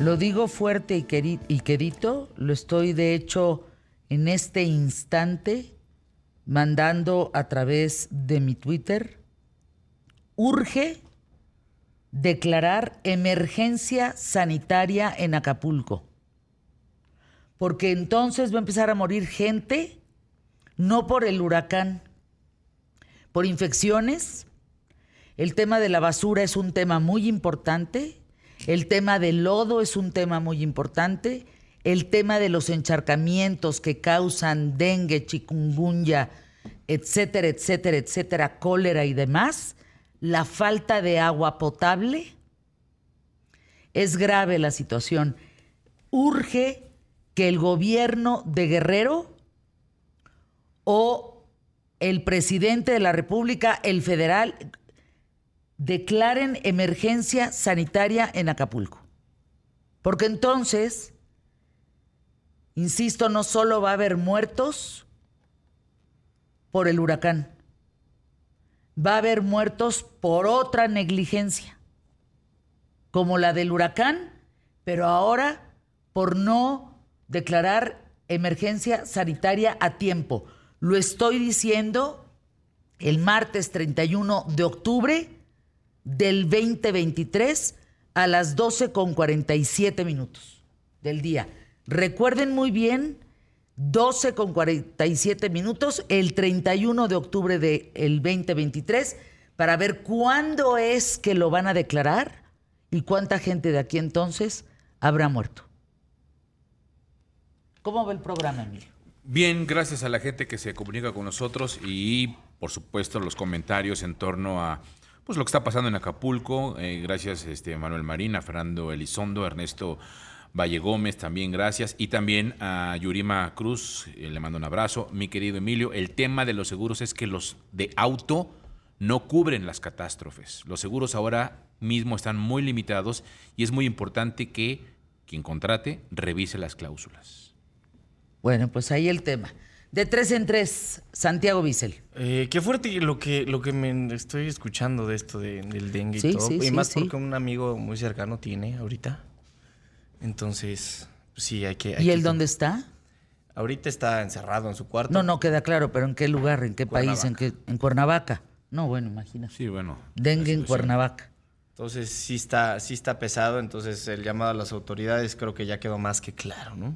Lo digo fuerte y, y quedito, lo estoy de hecho en este instante mandando a través de mi Twitter. Urge declarar emergencia sanitaria en Acapulco. Porque entonces va a empezar a morir gente, no por el huracán, por infecciones. El tema de la basura es un tema muy importante. El tema del lodo es un tema muy importante. El tema de los encharcamientos que causan dengue, chikungunya, etcétera, etcétera, etcétera, cólera y demás la falta de agua potable. Es grave la situación. Urge que el gobierno de Guerrero o el presidente de la República, el federal, declaren emergencia sanitaria en Acapulco. Porque entonces, insisto, no solo va a haber muertos por el huracán, va a haber muertos por otra negligencia, como la del huracán, pero ahora por no declarar emergencia sanitaria a tiempo. Lo estoy diciendo el martes 31 de octubre del 2023 a las 12 con 47 minutos del día. Recuerden muy bien 12 con 47 minutos el 31 de octubre del 2023 para ver cuándo es que lo van a declarar y cuánta gente de aquí entonces habrá muerto. ¿Cómo va el programa, Emilio? Bien, gracias a la gente que se comunica con nosotros y, por supuesto, los comentarios en torno a pues, lo que está pasando en Acapulco. Eh, gracias este, Manuel Marín, a Fernando Elizondo, Ernesto Valle Gómez, también gracias. Y también a Yurima Cruz, eh, le mando un abrazo. Mi querido Emilio, el tema de los seguros es que los de auto no cubren las catástrofes. Los seguros ahora mismo están muy limitados y es muy importante que quien contrate revise las cláusulas. Bueno, pues ahí el tema. De tres en tres, Santiago Bissell. Eh, qué fuerte lo que, lo que me estoy escuchando de esto del dengue y todo. y más porque un amigo muy cercano tiene ahorita. Entonces, sí, hay que... ¿Y él dónde está? Ahorita está encerrado en su cuarto. No, no queda claro, pero ¿en qué lugar? ¿En qué país? ¿En, qué, ¿En Cuernavaca? No, bueno, imagina. Sí, bueno. Dengue en Cuernavaca. Entonces sí está, sí está pesado, entonces el llamado a las autoridades creo que ya quedó más que claro, ¿no?